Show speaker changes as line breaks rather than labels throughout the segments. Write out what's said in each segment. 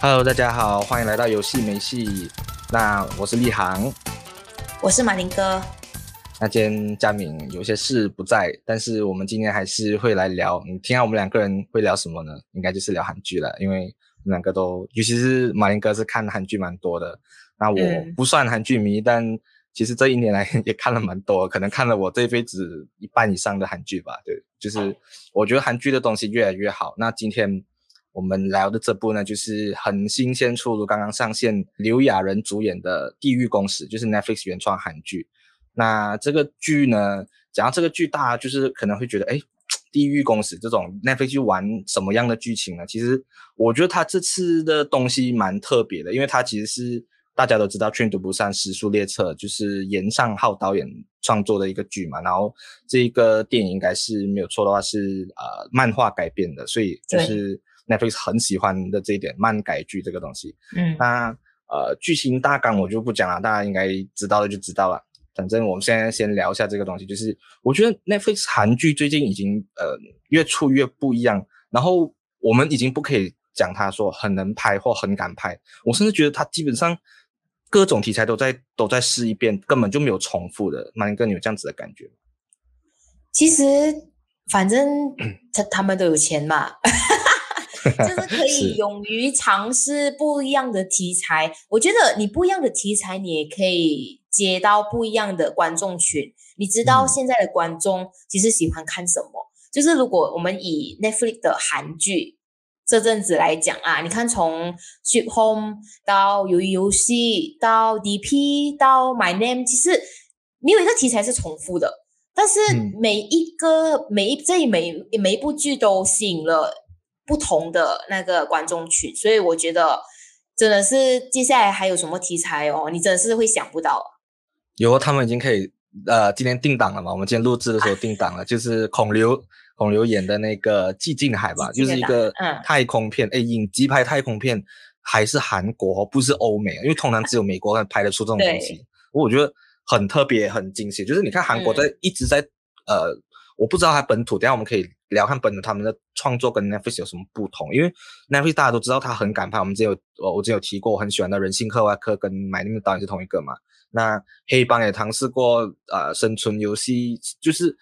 Hello，大家好，欢迎来到游戏没戏。那我是立航，
我是马林哥。
那今天佳敏有些事不在，但是我们今天还是会来聊。你听下我们两个人会聊什么呢？应该就是聊韩剧了，因为我们两个都，尤其是马林哥是看韩剧蛮多的。那我不算韩剧迷，嗯、但其实这一年来 也看了蛮多，可能看了我这一辈子一半以上的韩剧吧。对，就是我觉得韩剧的东西越来越好。那今天。我们聊的这部呢，就是很新鲜出炉，刚刚上线，刘亚仁主演的《地狱公使》，就是 Netflix 原创韩剧。那这个剧呢，讲到这个剧，大家就是可能会觉得，哎，《地狱公使》这种 Netflix 玩什么样的剧情呢？其实我觉得他这次的东西蛮特别的，因为他其实是大家都知道《劝毒不善时速列车》就是严尚浩导演创作的一个剧嘛，然后这个电影应该是没有错的话是呃漫画改编的，所以就是。Netflix 很喜欢的这一点漫改剧这个东西，嗯，那呃剧情大纲我就不讲了，大家应该知道的就知道了。反正我们现在先聊一下这个东西，就是我觉得 Netflix 韩剧最近已经呃越出越不一样，然后我们已经不可以讲他说很能拍或很敢拍，我甚至觉得他基本上各种题材都在都在试一遍，根本就没有重复的。马林哥，你有这样子的感觉吗？
其实反正他他们都有钱嘛。就是可以勇于尝试不一样的题材，我觉得你不一样的题材，你也可以接到不一样的观众群。你知道现在的观众其实喜欢看什么？嗯、就是如果我们以 Netflix 的韩剧这阵子来讲啊，你看从 Sweet Home 到鱿鱼游戏到 DP 到 My Name，其实没有一个题材是重复的，但是每一个、嗯、每一这一每每一部剧都吸引了。不同的那个观众群，所以我觉得真的是接下来还有什么题材哦，你真的是会想不到。
有，他们已经可以呃，今天定档了嘛？我们今天录制的时候定档了，啊、就是孔刘孔刘演的那个《寂静海》吧，就是一个太空片。哎、嗯，影集拍太空片还是韩国，不是欧美，因为通常只有美国拍得出这种东西。我觉得很特别，很惊喜。就是你看韩国在、嗯、一直在呃，我不知道它本土，等下我们可以。聊看本土他们的创作跟 Netflix 有什么不同？因为 Netflix 大家都知道他很敢拍，我们之前有我我之前有提过，我很喜欢的人性课外课跟 My Name 的导演是同一个嘛。那黑帮也尝试过，呃，生存游戏就是，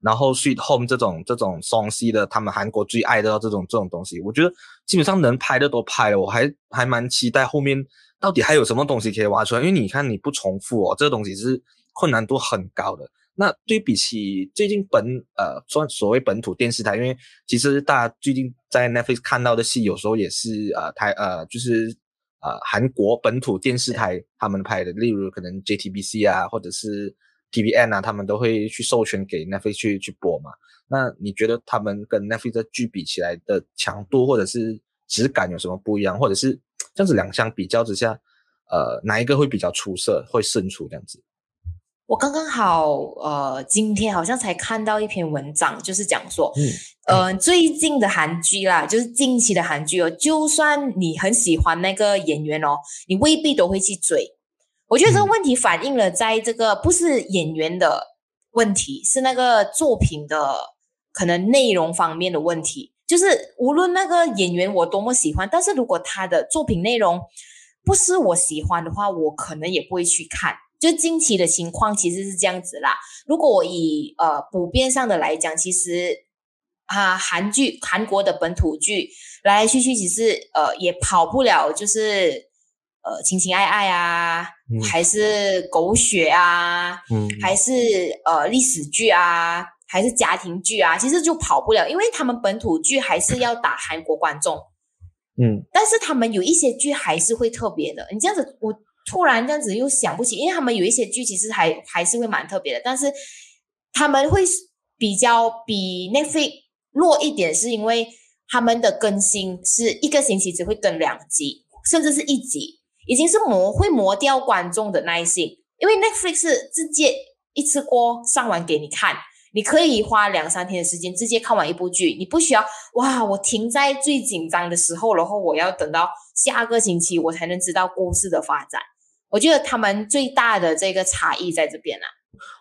然后 Sweet Home 这种这种双 C 的，他们韩国最爱的这种这种东西，我觉得基本上能拍的都拍了，我还还蛮期待后面到底还有什么东西可以挖出来，因为你看你不重复哦，这个东西是困难度很高的。那对比起最近本呃算所谓本土电视台，因为其实大家最近在 Netflix 看到的戏，有时候也是呃台呃就是呃韩国本土电视台他们拍的，例如可能 JTBC 啊，或者是 TVN 啊，他们都会去授权给 Netflix 去去播嘛。那你觉得他们跟 Netflix 的剧比起来的强度或者是质感有什么不一样？或者是这样子两相比较之下，呃哪一个会比较出色，会胜出这样子？
我刚刚好，呃，今天好像才看到一篇文章，就是讲说，嗯，呃，最近的韩剧啦，就是近期的韩剧哦，就算你很喜欢那个演员哦，你未必都会去追。我觉得这个问题反映了在这个不是演员的问题，是那个作品的可能内容方面的问题。就是无论那个演员我多么喜欢，但是如果他的作品内容不是我喜欢的话，我可能也不会去看。就近期的情况其实是这样子啦。如果我以呃普遍上的来讲，其实啊韩剧韩国的本土剧来来去去，其实呃也跑不了，就是呃情情爱爱啊，嗯、还是狗血啊，嗯，还是呃历史剧啊，还是家庭剧啊，其实就跑不了，因为他们本土剧还是要打韩国观众，嗯，但是他们有一些剧还是会特别的。你这样子我。突然这样子又想不起，因为他们有一些剧其实还还是会蛮特别的，但是他们会比较比 Netflix 弱一点，是因为他们的更新是一个星期只会更两集，甚至是一集，已经是磨会磨掉观众的耐心，因为 Netflix 是直接一次过上完给你看。你可以花两三天的时间直接看完一部剧，你不需要哇！我停在最紧张的时候，然后我要等到下个星期我才能知道故事的发展。我觉得他们最大的这个差异在这边啊。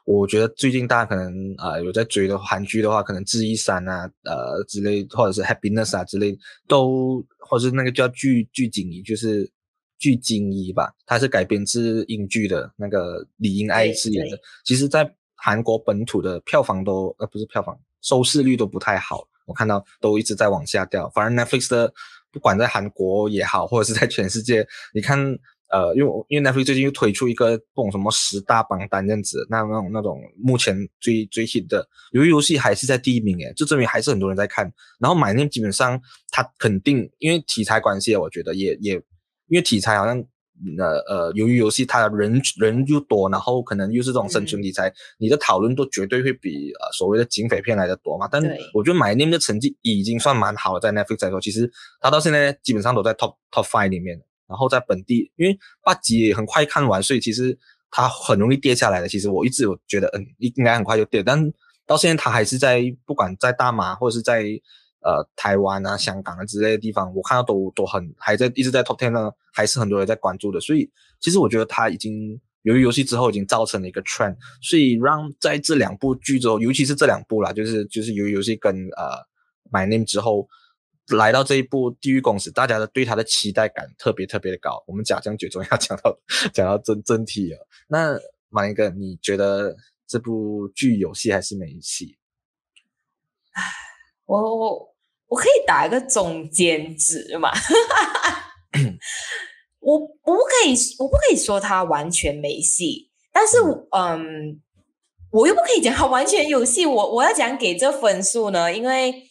我觉得最近大家可能啊、呃、有在追的韩剧的话，可能《智异山》啊，呃之类，或者是《Happiness》啊之类，都或者是那个叫剧剧景怡，就是具金伊吧，它是改编自英剧的那个李英爱饰演的。其实，在韩国本土的票房都呃不是票房，收视率都不太好，我看到都一直在往下掉。反而 Netflix 的，不管在韩国也好，或者是在全世界，你看。呃，因为因为 Netflix 最近又推出一个这种什么十大榜单这样子，那那种那种目前最最 hit 的鱿鱼游戏还是在第一名诶，就证明还是很多人在看。然后 My Name 基本上它肯定因为题材关系，我觉得也也因为题材好像呃呃鱿鱼游戏它人人又多，然后可能又是这种生存题材，嗯、你的讨论度绝对会比呃所谓的警匪片来的多嘛。但我觉得 My Name 的成绩已经算蛮好了，在 Netflix 来说，其实它到现在基本上都在 top top five 里面。然后在本地，因为八集也很快看完，所以其实它很容易跌下来的。其实我一直有觉得，嗯，应该很快就跌，但到现在它还是在，不管在大马或者是在呃台湾啊、香港啊之类的地方，我看到都都很还在一直在 top ten 呢，还是很多人在关注的。所以其实我觉得它已经由于游戏之后已经造成了一个 trend，所以让在这两部剧之后，尤其是这两部啦，就是就是由于游戏跟呃 My Name 之后。来到这一部《地狱公使》，大家的对他的期待感特别特别的高。我们假将最终要讲到 讲到真真题了。那马一哥，你觉得这部剧有戏还是没戏？
我我我可以打一个中间值嘛？我我不可以我不可以说他完全没戏，但是嗯，嗯，我又不可以讲他完全有戏。我我要讲给这分数呢，因为。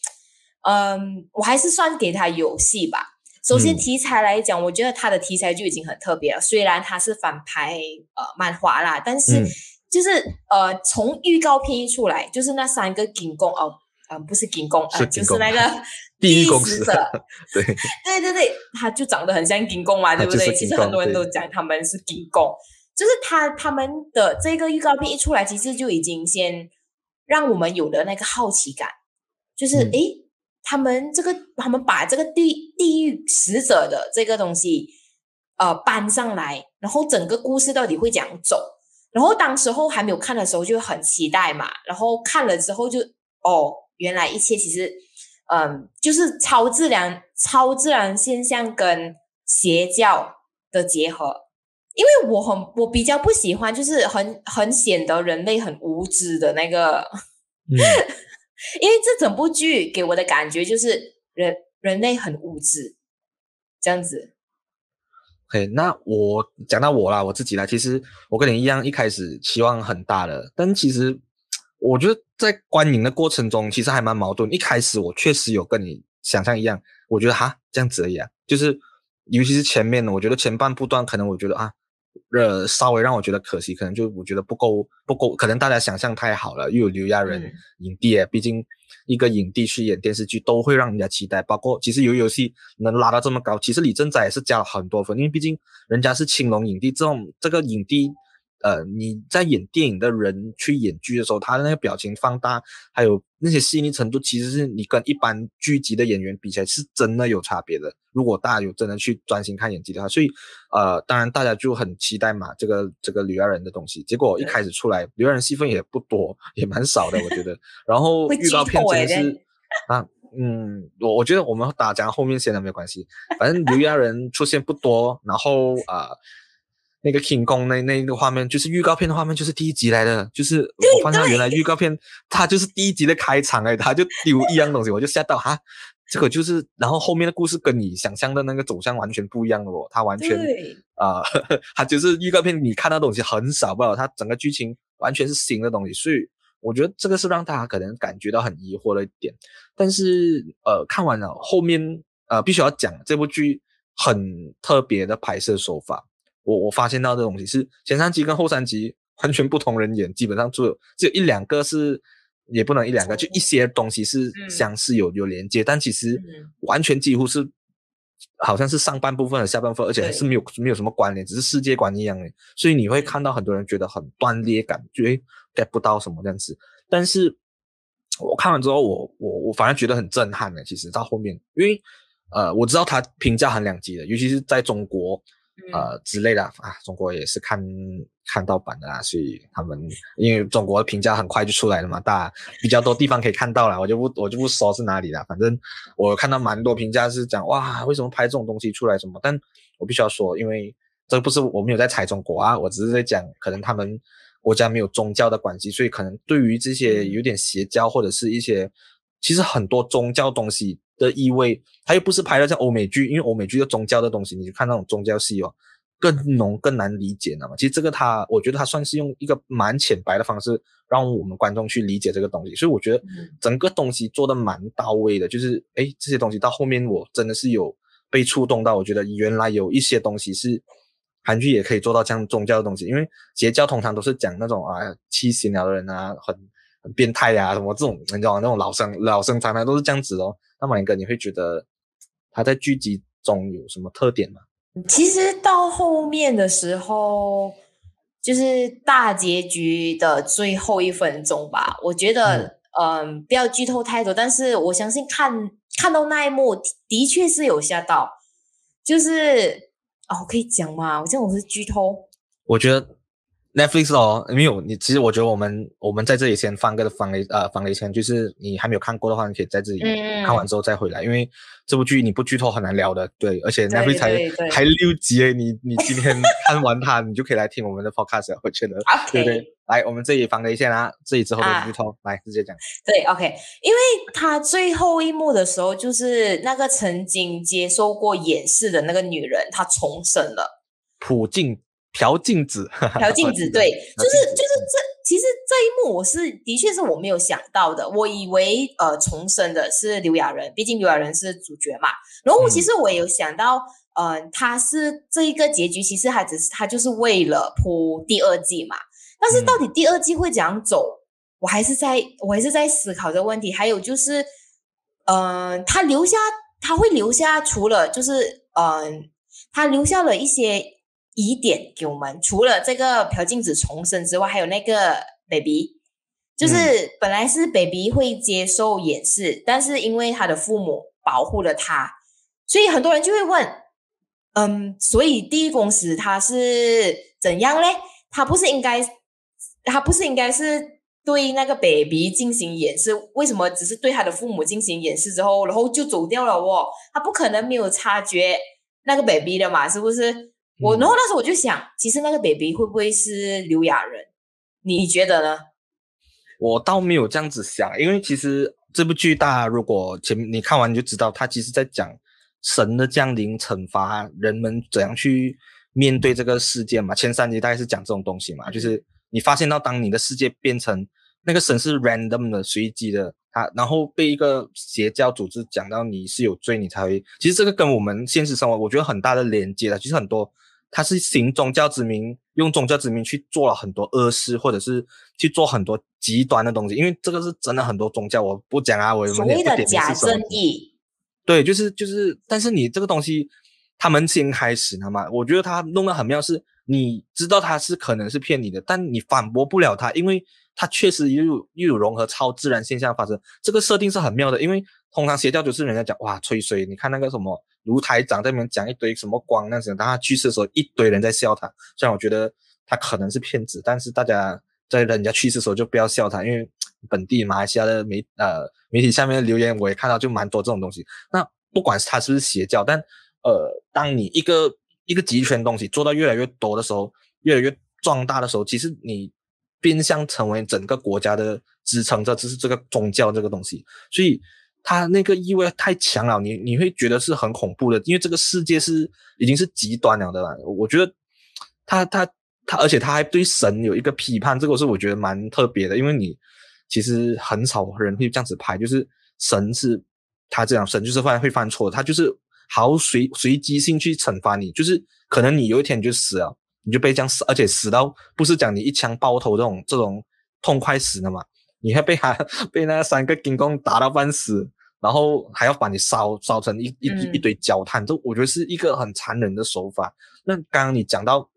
嗯，我还是算给他游戏吧。首先题材来讲，嗯、我觉得他的题材就已经很特别了。虽然他是反派呃漫画啦，但是就是、嗯、呃从预告片一出来，就是那三个金工哦，嗯、呃、不是金宫，呃就是那个
地狱使者，对
对对对，他就长得很像金工嘛，对不对？其实很多人都讲他们是金工，就是他他们的这个预告片一出来，其实就已经先让我们有了那个好奇感，就是诶。嗯他们这个，他们把这个地地狱使者的这个东西，呃，搬上来，然后整个故事到底会怎样走？然后当时候还没有看的时候就很期待嘛，然后看了之后就，哦，原来一切其实，嗯，就是超自然、超自然现象跟邪教的结合。因为我很，我比较不喜欢，就是很很显得人类很无知的那个。因为这整部剧给我的感觉就是人人类很物质，这样子。
OK，那我讲到我啦，我自己啦，其实我跟你一样，一开始期望很大的，但其实我觉得在观影的过程中，其实还蛮矛盾。一开始我确实有跟你想象一样，我觉得哈这样子而已啊，就是尤其是前面的，我觉得前半部段可能我觉得啊。呃，稍微让我觉得可惜，可能就我觉得不够不够，可能大家想象太好了。又有刘亚仁影帝，嗯、毕竟一个影帝去演电视剧都会让人家期待。包括其实鱿鱼游戏能拉到这么高，其实李正宰也是加了很多分，因为毕竟人家是青龙影帝，这种这个影帝。呃，你在演电影的人去演剧的时候，他的那个表情放大，还有那些细腻程度，其实是你跟一般剧集的演员比起来，是真的有差别的。如果大家有真的去专心看演技的话，所以呃，当然大家就很期待嘛，这个这个吕亚人的东西。结果一开始出来，吕亚人戏份也不多，也蛮少的，我觉得。然后预告片真的是啊，嗯，我我觉得我们打讲后面先的没有关系，反正刘亚人出现不多，然后啊。呃那个 King Kong 那那个画面，就是预告片的画面，就是第一集来的，就是我发现原来预告片它就是第一集的开场哎，他就丢一样东西，我就吓到哈，这个就是，然后后面的故事跟你想象的那个走向完全不一样了哦，它完全啊，它、呃、就是预告片你看到的东西很少，不，它整个剧情完全是新的东西，所以我觉得这个是让大家可能感觉到很疑惑的一点，但是呃，看完了后面呃，必须要讲这部剧很特别的拍摄手法。我我发现到这东西是前三集跟后三集完全不同人演，基本上只有只有一两个是，也不能一两个，就一些东西是相似有有连接，但其实完全几乎是好像是上半部分和下半部分，而且是没有没有什么关联，只是世界观一样的。所以你会看到很多人觉得很断裂感，觉得 get 不到什么这样子。但是我看完之后，我我我反而觉得很震撼的。其实到后面，因为呃我知道他评价很两极的，尤其是在中国。呃之类的啊，中国也是看看盗版的啦，所以他们因为中国的评价很快就出来了嘛，大比较多地方可以看到了，我就不我就不说是哪里了，反正我看到蛮多评价是讲哇，为什么拍这种东西出来什么，但我必须要说，因为这不是我没有在踩中国啊，我只是在讲可能他们国家没有宗教的关系，所以可能对于这些有点邪教或者是一些其实很多宗教东西。的意味，它又不是拍的像欧美剧，因为欧美剧的宗教的东西，你就看那种宗教戏哦，更浓更难理解，了嘛其实这个它，我觉得它算是用一个蛮浅白的方式，让我们观众去理解这个东西，所以我觉得整个东西做的蛮到位的，就是诶这些东西到后面我真的是有被触动到，我觉得原来有一些东西是韩剧也可以做到这样宗教的东西，因为邪教通常都是讲那种啊七情了的人啊，很很变态呀、啊，什么这种你知道？那种老生老生常谈都是这样子哦。那马林哥，你会觉得他在剧集中有什么特点吗？
其实到后面的时候，就是大结局的最后一分钟吧。我觉得，嗯、呃，不要剧透太多，但是我相信看看到那一幕，的确是有吓到。就是哦，可以讲吗？我这样我是剧透。
我觉得。Netflix 哦，没有你，其实我觉得我们我们在这里先放个防雷呃防雷线，就是你还没有看过的话，你可以在这里看完之后再回来，嗯、因为这部剧你不剧透很难聊的，对，而且 Netflix 才还六集诶，你你今天 看完它，你就可以来听我们的 Podcast，我觉得.对对，来我们这里防雷线啊，这里之后的剧透，啊、来直接讲，
对，OK，因为他最后一幕的时候，就是那个曾经接受过演示的那个女人，她重生了，
朴静。朴镜子，
朴镜子，对，就是就是这，其实这一幕我是的确是我没有想到的，我以为呃重生的是刘亚仁，毕竟刘亚仁是主角嘛。然后其实我也有想到，嗯、呃，他是这一个结局，其实他只是他就是为了铺第二季嘛。但是到底第二季会怎样走，我还是在我还是在思考这个问题。还有就是，嗯、呃，他留下他会留下，除了就是嗯、呃，他留下了一些。疑点给我们，除了这个朴镜子重生之外，还有那个 baby，就是本来是 baby 会接受演示，但是因为他的父母保护了他，所以很多人就会问，嗯，所以第一公司他是怎样嘞？他不是应该，他不是应该是对那个 baby 进行演示？为什么只是对他的父母进行演示之后，然后就走掉了哦？他不可能没有察觉那个 baby 的嘛？是不是？我然后那时候我就想，其实那个 baby 会不会是刘亚仁？你觉得呢？
我倒没有这样子想，因为其实这部剧大家如果前你看完你就知道，他其实在讲神的降临、惩罚人们怎样去面对这个世界嘛。前三集大概是讲这种东西嘛，就是你发现到当你的世界变成那个神是 random 的、随机的，他然后被一个邪教组织讲到你是有罪，你才会。其实这个跟我们现实生活我觉得很大的连接的，其实很多。他是行宗教之名，用宗教之名去做了很多恶事，或者是去做很多极端的东西。因为这个是真的很多宗教，我不讲啊，我有所谓的
假正义。
对，就是就是，但是你这个东西，他们先开始了嘛？我觉得他弄得很妙，是你知道他是可能是骗你的，但你反驳不了他，因为他确实又有又有融合超自然现象发生。这个设定是很妙的，因为通常邪教就是人家讲哇吹水，你看那个什么。卢台长在那边讲一堆什么光那些，当他去世的时候，一堆人在笑他。虽然我觉得他可能是骗子，但是大家在人家去世的时候就不要笑他，因为本地马来西亚的媒呃媒体下面的留言我也看到就蛮多这种东西。那不管是他是不是邪教，但呃，当你一个一个集权东西做到越来越多的时候，越来越壮大的时候，其实你变相成为整个国家的支撑者，就是这个宗教这个东西，所以。他那个意味太强了，你你会觉得是很恐怖的，因为这个世界是已经是极端了的啦。我觉得他他他，而且他还对神有一个批判，这个是我觉得蛮特别的，因为你其实很少人会这样子拍，就是神是他这样，神就是犯会犯错，他就是好随随机性去惩罚你，就是可能你有一天你就死了，你就被这样死，而且死到不是讲你一枪爆头这种这种痛快死的嘛。你还被他 被那三个金工打到半死，然后还要把你烧烧成一一一堆焦炭，这我觉得是一个很残忍的手法。那刚刚你讲到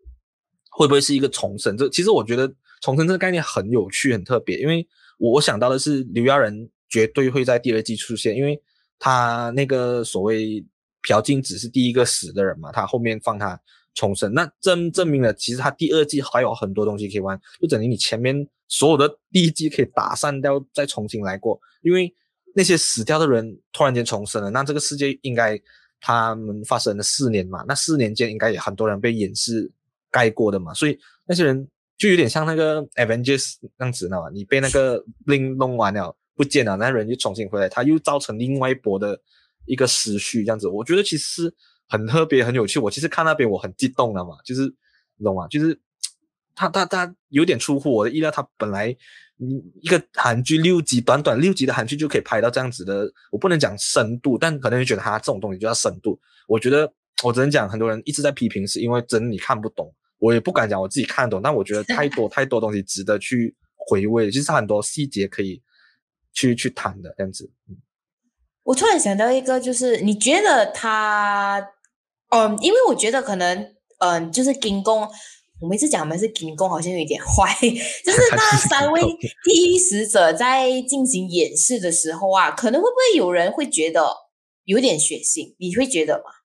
会不会是一个重生？这其实我觉得重生这个概念很有趣、很特别，因为我想到的是刘亚仁绝对会在第二季出现，因为他那个所谓朴静子是第一个死的人嘛，他后面放他重生。那证证明了，其实他第二季还有很多东西可以玩，就等于你前面所有的第一季可以打散掉，再重新来过。因为那些死掉的人突然间重生了，那这个世界应该他们发生了四年嘛，那四年间应该也很多人被掩饰盖过的嘛，所以那些人就有点像那个 Avengers 那样子，知道吗？你被那个 Blink 弄完了不见了，那人就重新回来，他又造成另外一波的一个时序，这样子，我觉得其实。很特别，很有趣。我其实看那边我很激动的嘛，就是懂吗？就是他他他有点出乎我的意料。他本来一个韩剧六集，短短六集的韩剧就可以拍到这样子的，我不能讲深度，但可能就觉得他这种东西就叫深度。我觉得我只能讲，很多人一直在批评，是因为真的你看不懂。我也不敢讲我自己看懂，但我觉得太多 太多东西值得去回味。其实他很多细节可以去去谈的这样子。
我突然想到一个，就是你觉得他。嗯，因为我觉得可能，嗯，就是金宫，我们一直讲我们是进攻，好像有一点坏。就是 那三位第一使者在进行演示的时候啊，可能会不会有人会觉得有点血腥？你会觉得吗？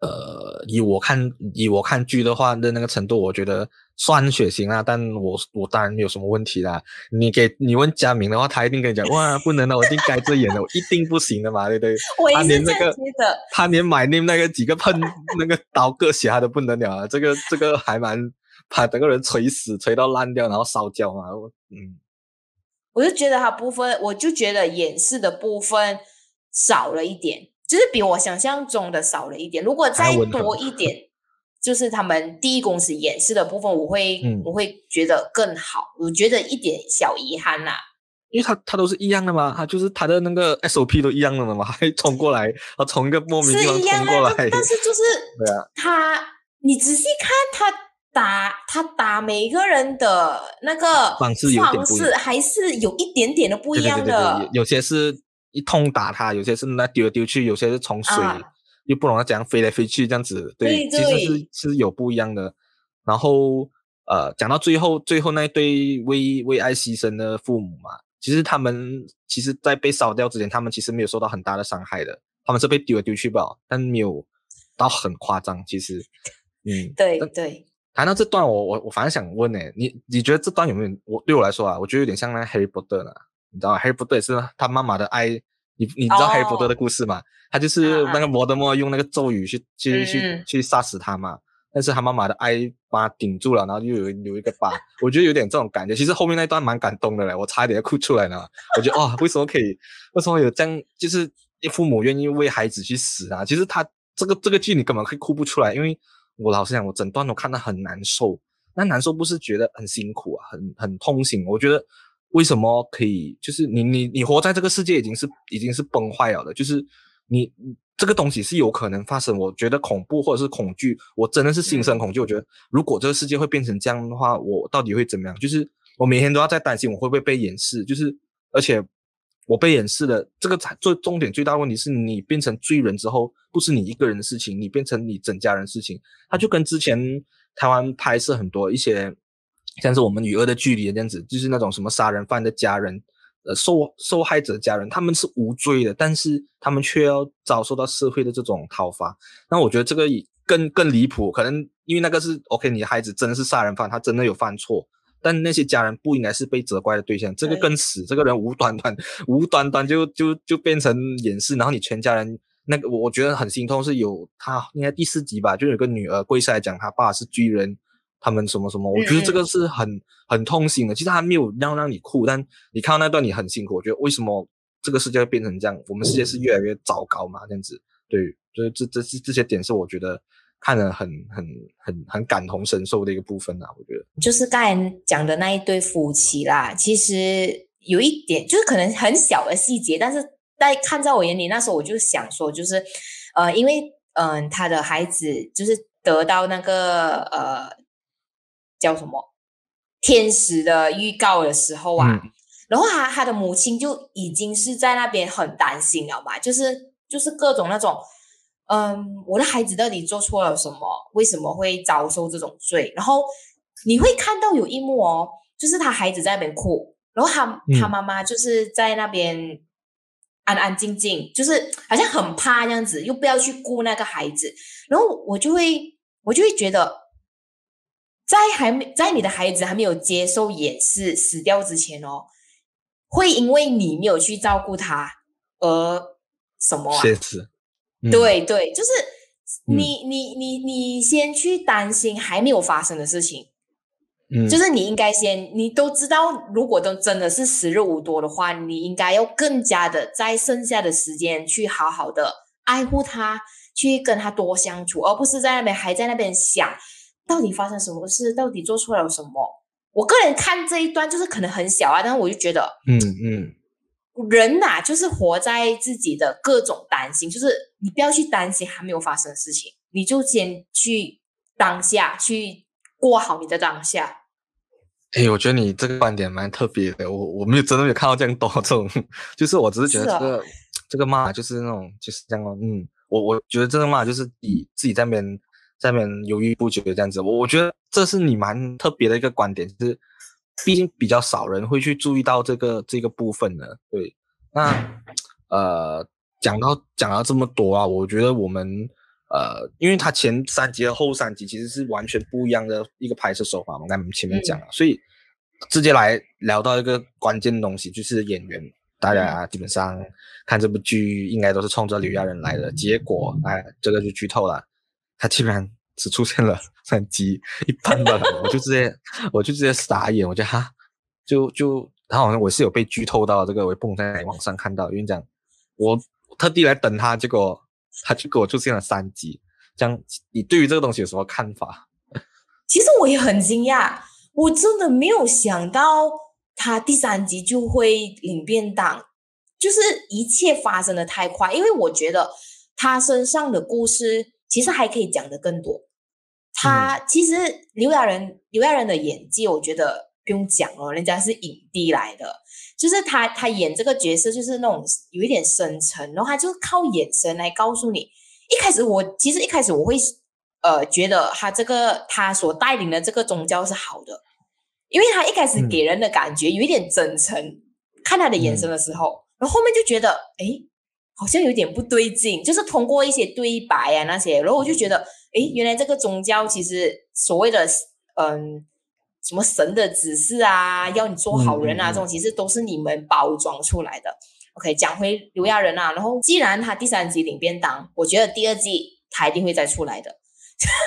呃，以我看，以我看剧的话的那个程度，我觉得算血腥啊。但我我当然没有什么问题啦。你给你问佳明的话，他一定跟你讲，哇，不能的，我一定该这演的，我一定不行的嘛，对不对？
我也是这样觉得。
他连买那那个几个喷那个刀割血他都不能了啊，这个这个还蛮把整个人锤死，锤到烂掉，然后烧焦嘛。嗯，
我就觉得他部分，我就觉得演示的部分少了一点。就是比我想象中的少了一点，如果再多一点，就是他们第一公司演示的部分，我会、嗯、我会觉得更好。我觉得一点小遗憾呐、啊，
因为他他都是一样的嘛，他就是他的那个 SOP 都一样的了嘛，还冲过来，他从一个莫名其妙冲过来，
但是就是 对啊，他你仔细看他打他打每个人的那个
方式有点不一样，
还是有一点点的不一样的，对对对对对，
有些是。一通打他，有些是那丢来丢去，有些是从水、啊、又不懂得怎样飞来飞去这样子，对，对对其实是是有不一样的。然后呃，讲到最后，最后那对为为爱牺牲的父母嘛，其实他们其实在被烧掉之前，他们其实没有受到很大的伤害的，他们是被丢来丢去吧，但没有到很夸张。其实，嗯，
对对。
谈到这段我，我我我反正想问呢，你你觉得这段有没有？我对我来说啊，我觉得有点像那 Harry Potter 呢。你知道吗？哈利波特也是他妈妈的爱，你你知道哈利波特的故事吗？Oh. 他就是那个摩德莫用那个咒语去去去去杀死他嘛，但是他妈妈的爱把他顶住了，然后又有有一个疤。我觉得有点这种感觉。其实后面那段蛮感动的嘞，我差一点要哭出来了。我觉得哦，为什么可以？为什么有这样？就是父母愿意为孩子去死啊？其实他这个这个剧你根本可以哭不出来，因为我老实讲，我整段都看得很难受。那难受不是觉得很辛苦啊，很很痛心。我觉得。为什么可以？就是你你你活在这个世界已经是已经是崩坏了的，就是你这个东西是有可能发生。我觉得恐怖或者是恐惧，我真的是心生恐惧。我觉得如果这个世界会变成这样的话，我到底会怎么样？就是我每天都要在担心我会不会被掩饰。就是而且我被掩饰了，这个才最重点最大问题是你变成罪人之后，不是你一个人的事情，你变成你整家人事情。他就跟之前台湾拍摄很多一些。像是我们与恶的距离这样子，就是那种什么杀人犯的家人，呃，受受害者的家人，他们是无罪的，但是他们却要遭受到社会的这种讨伐。那我觉得这个更更离谱，可能因为那个是 OK，你的孩子真的是杀人犯，他真的有犯错，但那些家人不应该是被责怪的对象。这个更死，这个人无端端无端端就就就变成掩饰，然后你全家人那个，我觉得很心痛，是有他应该第四集吧，就有个女儿跪下来讲，他爸是巨人。他们什么什么，我觉得这个是很、嗯、很痛心的。其实他没有让让你哭，但你看到那段你很辛苦。我觉得为什么这个世界会变成这样？我们世界是越来越糟糕嘛？这样子，对，就是这这这这些点是我觉得看了很很很很感同身受的一个部分啊。我觉得
就是刚才讲的那一对夫妻啦，其实有一点就是可能很小的细节，但是在看在我眼里，那时候我就想说，就是呃，因为嗯、呃，他的孩子就是得到那个呃。叫什么天使的预告的时候啊，嗯、然后他他的母亲就已经是在那边很担心了嘛，就是就是各种那种，嗯，我的孩子到底做错了什么？为什么会遭受这种罪？然后你会看到有一幕哦，就是他孩子在那边哭，然后他、嗯、他妈妈就是在那边安安静静，就是好像很怕这样子，又不要去顾那个孩子，然后我就会。我就会觉得，在还没在你的孩子还没有接受也是死掉之前哦，会因为你没有去照顾他而什么啊？
嗯、
对对，就是你、嗯、你你你先去担心还没有发生的事情。嗯，就是你应该先，你都知道，如果都真的是时日无多的话，你应该要更加的在剩下的时间去好好的爱护他，去跟他多相处，而不是在那边还在那边想到底发生什么事，到底做错了什么。我个人看这一段就是可能很小啊，但是我就觉得，
嗯嗯，
人呐，就是活在自己的各种担心，就是你不要去担心还没有发生的事情，你就先去当下去过好你的当下。
哎，我觉得你这个观点蛮特别的，我我没有真的没有看到这样多这种，就是我只是觉得这个、哦、这个骂就是那种就是这样嗯，我我觉得这个骂就是你自己在那边在那边犹豫不决这样子，我我觉得这是你蛮特别的一个观点，就是毕竟比较少人会去注意到这个这个部分的，对，那呃讲到讲到这么多啊，我觉得我们。呃，因为它前三集和后三集其实是完全不一样的一个拍摄手法嘛，我们前面讲了，嗯，所以直接来聊到一个关键的东西，就是演员。大家基本上看这部剧应该都是冲着刘亚仁来的，结果哎，这个就剧透了，他竟然只出现了 三集一般吧，我就直接我就直接傻眼，我觉得哈，就就他好像我是有被剧透到这个，我蹦在网上看到，因为这样我特地来等他，结果。他就给我出现了三集，这样你对于这个东西有什么看法？
其实我也很惊讶，我真的没有想到他第三集就会领便当，就是一切发生的太快，因为我觉得他身上的故事其实还可以讲的更多。他、嗯、其实刘亚仁，刘亚仁的演技，我觉得不用讲哦，人家是影帝来的。就是他，他演这个角色就是那种有一点深沉，然后他就靠眼神来告诉你。一开始我其实一开始我会呃觉得他这个他所带领的这个宗教是好的，因为他一开始给人的感觉有一点真诚，嗯、看他的眼神的时候，然后后面就觉得哎好像有点不对劲，就是通过一些对白啊那些，然后我就觉得哎原来这个宗教其实所谓的嗯。什么神的指示啊，要你做好人啊，嗯、这种其实都是你们包装出来的。OK，讲回刘亚仁啊，然后既然他第三集领便当，我觉得第二季他一定会再出来的。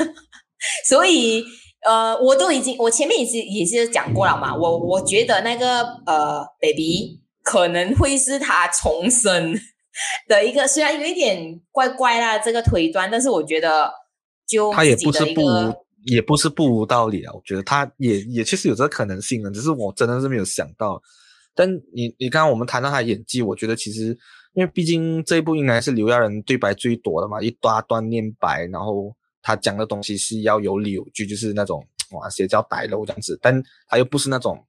所以呃，我都已经我前面也是也是讲过了嘛，我我觉得那个呃，baby 可能会是他重生 的一个，虽然有一点怪怪啦这个推断，但是我觉得就
他也不是不。也不是不无道理啊，我觉得他也也确实有这个可能性的，只是我真的是没有想到。但你你刚刚我们谈到他演技，我觉得其实因为毕竟这一部应该是刘亚仁对白最多的嘛，一大段念白，然后他讲的东西是要有理有据，就是那种哇邪教歹楼这样子，但他又不是那种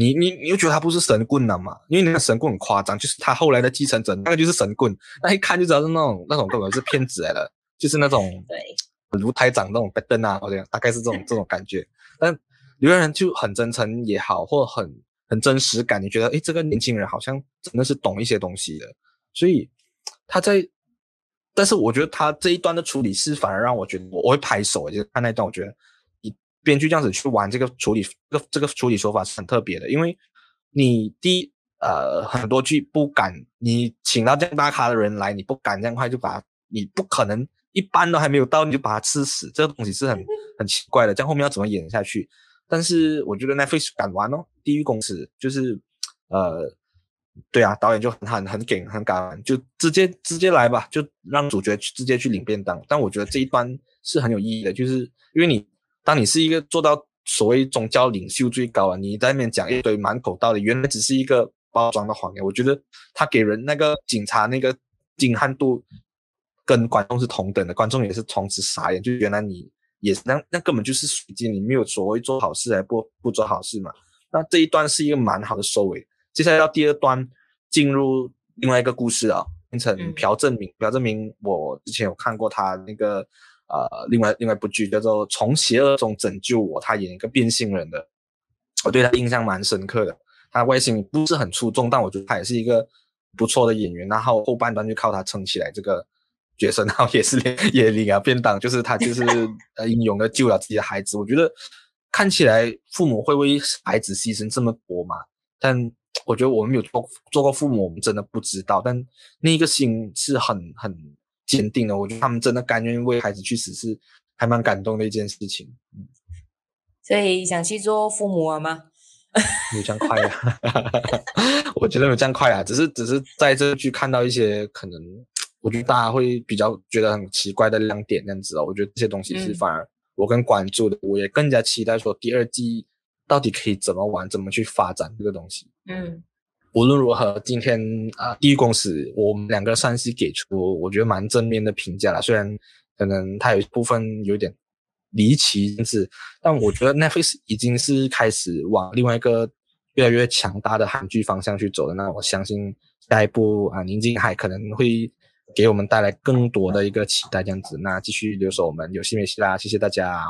你你你又觉得他不是神棍了嘛？因为那个神棍很夸张，就是他后来的继承者那个就是神棍，那一看就知道是那种那种根本是骗子来的，就是那种对。如台长那种拜登啊，好像大概是这种这种感觉。但刘亚仁就很真诚也好，或很很真实感，你觉得诶，这个年轻人好像真的是懂一些东西的。所以他在，但是我觉得他这一段的处理是反而让我觉得我我会拍手，就是看那一段，我觉得你编剧这样子去玩这个处理，这个这个处理手法是很特别的，因为你第一呃很多剧不敢，你请到这样大咖的人来，你不敢这样快就把，你不可能。一般都还没有到，你就把他吃死，这个东西是很 很奇怪的。这样后面要怎么演下去？但是我觉得 Netflix 敢玩哦，地狱公使就是，呃，对啊，导演就很很很给很敢玩，就直接直接来吧，就让主角去直接去领便当。但我觉得这一段是很有意义的，就是因为你当你是一个做到所谓宗教领袖最高啊，你在那边讲一堆满口道理，原来只是一个包装的谎言。我觉得他给人那个警察那个震撼度。跟观众是同等的，观众也是从此傻眼，就原来你也是那那根本就是水晶，你没有所谓做好事还不不做好事嘛。那这一段是一个蛮好的收尾，接下来到第二段进入另外一个故事啊，变成朴正明。朴正明，我之前有看过他那个呃另外另外一部剧叫做《从邪恶中拯救我》，他演一个变性人的，我对他印象蛮深刻的。他外形不是很出众，但我觉得他也是一个不错的演员。然后后半段就靠他撑起来这个。角色，然后也是也领啊便当，就是他就是呃英勇的救了自己的孩子。我觉得看起来父母会为孩子牺牲这么多嘛？但我觉得我们有做做过父母，我们真的不知道。但那一个心是很很坚定的，我觉得他们真的甘愿为孩子去死，是还蛮感动的一件事情。嗯，
所以想去做父母了吗？
没有这样快啊！我觉得没有这样快啊，只是只是在这去看到一些可能，我觉得大家会比较觉得很奇怪的亮点，这样子哦。我觉得这些东西是反而我更关注的，嗯、我也更加期待说第二季到底可以怎么玩，怎么去发展这个东西。
嗯，
无论如何，今天啊，第一公司我们两个算是给出我觉得蛮正面的评价了，虽然可能它有一部分有点。离奇，但是，但我觉得 Netflix 已经是开始往另外一个越来越强大的韩剧方向去走的。那我相信下一步啊，宁静海可能会给我们带来更多的一个期待，这样子。那继续留守我们游戏没戏啦，谢谢大家。